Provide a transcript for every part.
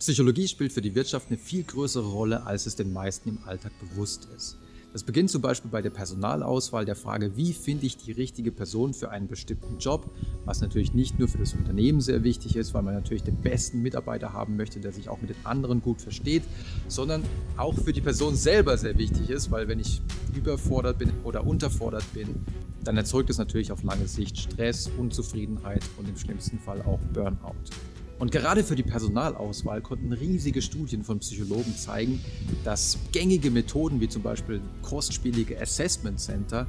Psychologie spielt für die Wirtschaft eine viel größere Rolle, als es den meisten im Alltag bewusst ist. Das beginnt zum Beispiel bei der Personalauswahl, der Frage, wie finde ich die richtige Person für einen bestimmten Job, was natürlich nicht nur für das Unternehmen sehr wichtig ist, weil man natürlich den besten Mitarbeiter haben möchte, der sich auch mit den anderen gut versteht, sondern auch für die Person selber sehr wichtig ist, weil wenn ich überfordert bin oder unterfordert bin, dann erzeugt es natürlich auf lange Sicht Stress, Unzufriedenheit und im schlimmsten Fall auch Burnout. Und gerade für die Personalauswahl konnten riesige Studien von Psychologen zeigen, dass gängige Methoden wie zum Beispiel kostspielige Assessment Center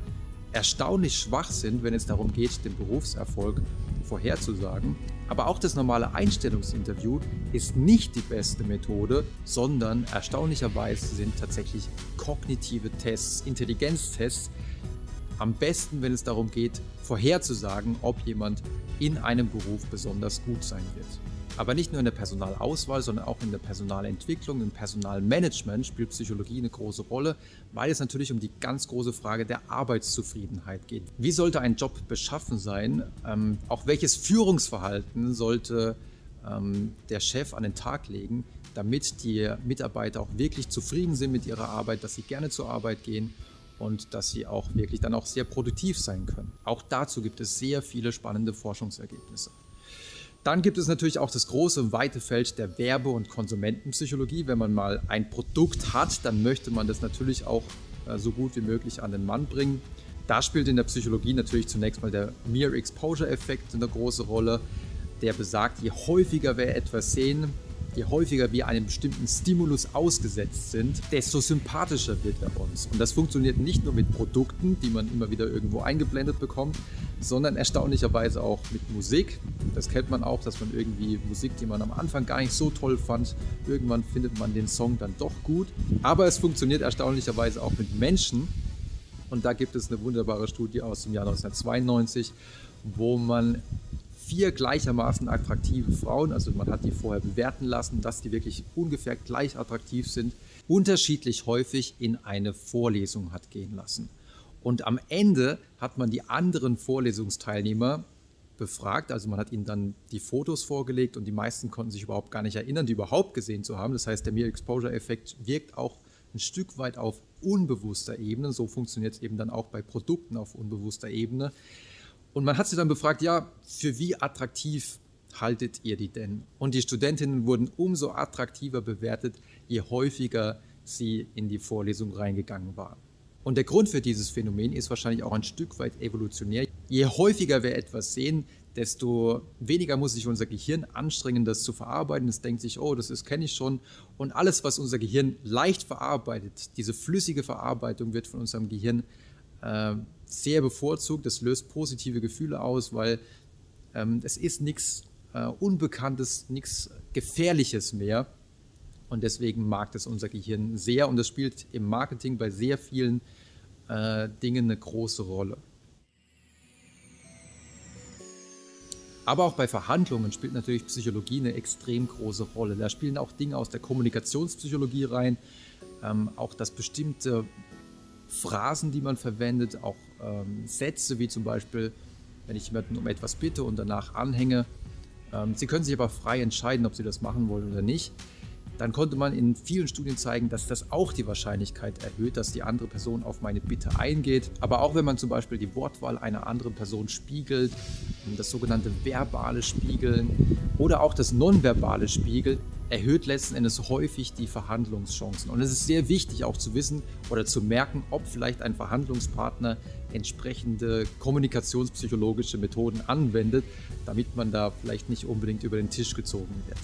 erstaunlich schwach sind, wenn es darum geht, den Berufserfolg vorherzusagen. Aber auch das normale Einstellungsinterview ist nicht die beste Methode, sondern erstaunlicherweise sind tatsächlich kognitive Tests, Intelligenztests am besten, wenn es darum geht, vorherzusagen, ob jemand in einem Beruf besonders gut sein wird. Aber nicht nur in der Personalauswahl, sondern auch in der Personalentwicklung, im Personalmanagement spielt Psychologie eine große Rolle, weil es natürlich um die ganz große Frage der Arbeitszufriedenheit geht. Wie sollte ein Job beschaffen sein? Ähm, auch welches Führungsverhalten sollte ähm, der Chef an den Tag legen, damit die Mitarbeiter auch wirklich zufrieden sind mit ihrer Arbeit, dass sie gerne zur Arbeit gehen und dass sie auch wirklich dann auch sehr produktiv sein können. Auch dazu gibt es sehr viele spannende Forschungsergebnisse. Dann gibt es natürlich auch das große, weite Feld der Werbe- und Konsumentenpsychologie. Wenn man mal ein Produkt hat, dann möchte man das natürlich auch äh, so gut wie möglich an den Mann bringen. Da spielt in der Psychologie natürlich zunächst mal der Mere Exposure Effekt eine große Rolle, der besagt, je häufiger wir etwas sehen, je häufiger wir einem bestimmten Stimulus ausgesetzt sind, desto sympathischer wird er uns. Und das funktioniert nicht nur mit Produkten, die man immer wieder irgendwo eingeblendet bekommt, sondern erstaunlicherweise auch mit Musik. Das kennt man auch, dass man irgendwie Musik, die man am Anfang gar nicht so toll fand, irgendwann findet man den Song dann doch gut. Aber es funktioniert erstaunlicherweise auch mit Menschen. Und da gibt es eine wunderbare Studie aus dem Jahr 1992, wo man vier gleichermaßen attraktive Frauen, also man hat die vorher bewerten lassen, dass die wirklich ungefähr gleich attraktiv sind, unterschiedlich häufig in eine Vorlesung hat gehen lassen. Und am Ende hat man die anderen Vorlesungsteilnehmer befragt, also man hat ihnen dann die Fotos vorgelegt und die meisten konnten sich überhaupt gar nicht erinnern, die überhaupt gesehen zu haben. Das heißt, der Mere Exposure Effekt wirkt auch ein Stück weit auf unbewusster Ebene. So funktioniert es eben dann auch bei Produkten auf unbewusster Ebene. Und man hat sie dann befragt, ja, für wie attraktiv haltet ihr die denn? Und die Studentinnen wurden umso attraktiver bewertet, je häufiger sie in die Vorlesung reingegangen waren. Und der Grund für dieses Phänomen ist wahrscheinlich auch ein Stück weit evolutionär. Je häufiger wir etwas sehen, desto weniger muss sich unser Gehirn anstrengen, das zu verarbeiten. Es denkt sich, oh, das kenne ich schon. Und alles, was unser Gehirn leicht verarbeitet, diese flüssige Verarbeitung wird von unserem Gehirn äh, sehr bevorzugt. Das löst positive Gefühle aus, weil ähm, es ist nichts äh, Unbekanntes, nichts Gefährliches mehr. Und deswegen mag das unser Gehirn sehr und das spielt im Marketing bei sehr vielen äh, Dingen eine große Rolle. Aber auch bei Verhandlungen spielt natürlich Psychologie eine extrem große Rolle. Da spielen auch Dinge aus der Kommunikationspsychologie rein, ähm, auch dass bestimmte Phrasen, die man verwendet, auch ähm, Sätze wie zum Beispiel, wenn ich jemanden um etwas bitte und danach anhänge. Ähm, Sie können sich aber frei entscheiden, ob Sie das machen wollen oder nicht. Dann konnte man in vielen Studien zeigen, dass das auch die Wahrscheinlichkeit erhöht, dass die andere Person auf meine Bitte eingeht. Aber auch wenn man zum Beispiel die Wortwahl einer anderen Person spiegelt, das sogenannte verbale Spiegeln oder auch das nonverbale Spiegeln, erhöht letzten Endes häufig die Verhandlungschancen. Und es ist sehr wichtig auch zu wissen oder zu merken, ob vielleicht ein Verhandlungspartner entsprechende kommunikationspsychologische Methoden anwendet, damit man da vielleicht nicht unbedingt über den Tisch gezogen wird.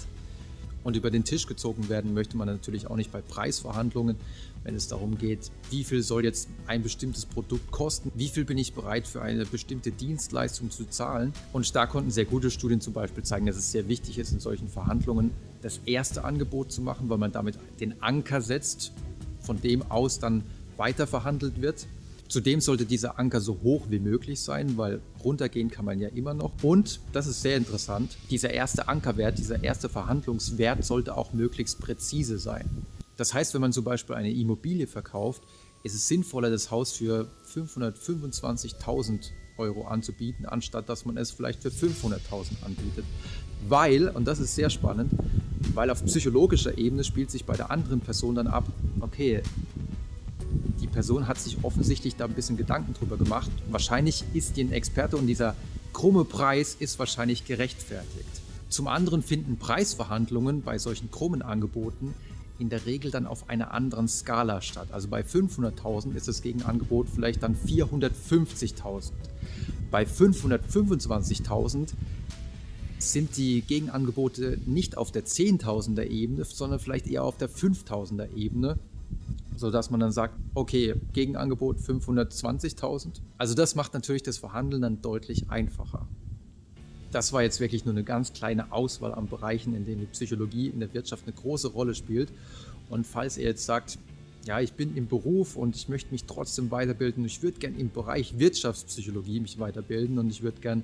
Und über den Tisch gezogen werden möchte man natürlich auch nicht bei Preisverhandlungen, wenn es darum geht, wie viel soll jetzt ein bestimmtes Produkt kosten, wie viel bin ich bereit für eine bestimmte Dienstleistung zu zahlen. Und da konnten sehr gute Studien zum Beispiel zeigen, dass es sehr wichtig ist, in solchen Verhandlungen das erste Angebot zu machen, weil man damit den Anker setzt, von dem aus dann weiter verhandelt wird. Zudem sollte dieser Anker so hoch wie möglich sein, weil runtergehen kann man ja immer noch. Und, das ist sehr interessant, dieser erste Ankerwert, dieser erste Verhandlungswert sollte auch möglichst präzise sein. Das heißt, wenn man zum Beispiel eine Immobilie verkauft, ist es sinnvoller, das Haus für 525.000 Euro anzubieten, anstatt dass man es vielleicht für 500.000 anbietet. Weil, und das ist sehr spannend, Weil auf psychologischer Ebene spielt sich bei der anderen Person dann ab, okay, die Person hat sich offensichtlich da ein bisschen Gedanken drüber gemacht. Wahrscheinlich ist die ein Experte und dieser krumme Preis ist wahrscheinlich gerechtfertigt. Zum anderen finden Preisverhandlungen bei solchen krummen Angeboten in der Regel dann auf einer anderen Skala statt. Also bei 500.000 ist das Gegenangebot vielleicht dann 450.000. Bei 525.000 sind die Gegenangebote nicht auf der 10.000er Ebene, sondern vielleicht eher auf der 5.000er Ebene, sodass man dann sagt, okay, Gegenangebot 520.000. Also das macht natürlich das Verhandeln dann deutlich einfacher. Das war jetzt wirklich nur eine ganz kleine Auswahl an Bereichen, in denen die Psychologie in der Wirtschaft eine große Rolle spielt. Und falls ihr jetzt sagt, ja, ich bin im Beruf und ich möchte mich trotzdem weiterbilden, ich würde gerne im Bereich Wirtschaftspsychologie mich weiterbilden und ich würde gerne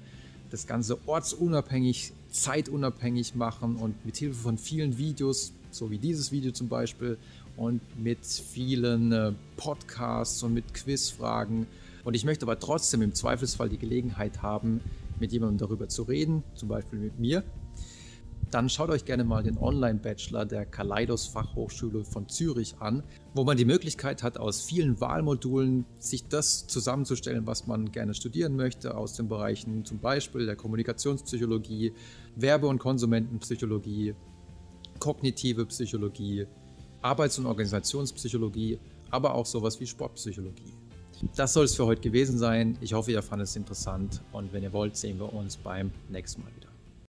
das Ganze ortsunabhängig, zeitunabhängig machen und mit Hilfe von vielen Videos, so wie dieses Video zum Beispiel, und mit vielen äh, Podcasts und mit Quizfragen. Und ich möchte aber trotzdem im Zweifelsfall die Gelegenheit haben, mit jemandem darüber zu reden, zum Beispiel mit mir dann schaut euch gerne mal den Online-Bachelor der Kaleidos Fachhochschule von Zürich an, wo man die Möglichkeit hat, aus vielen Wahlmodulen sich das zusammenzustellen, was man gerne studieren möchte, aus den Bereichen zum Beispiel der Kommunikationspsychologie, Werbe- und Konsumentenpsychologie, kognitive Psychologie, Arbeits- und Organisationspsychologie, aber auch sowas wie Sportpsychologie. Das soll es für heute gewesen sein. Ich hoffe, ihr fandet es interessant und wenn ihr wollt, sehen wir uns beim nächsten Mal wieder.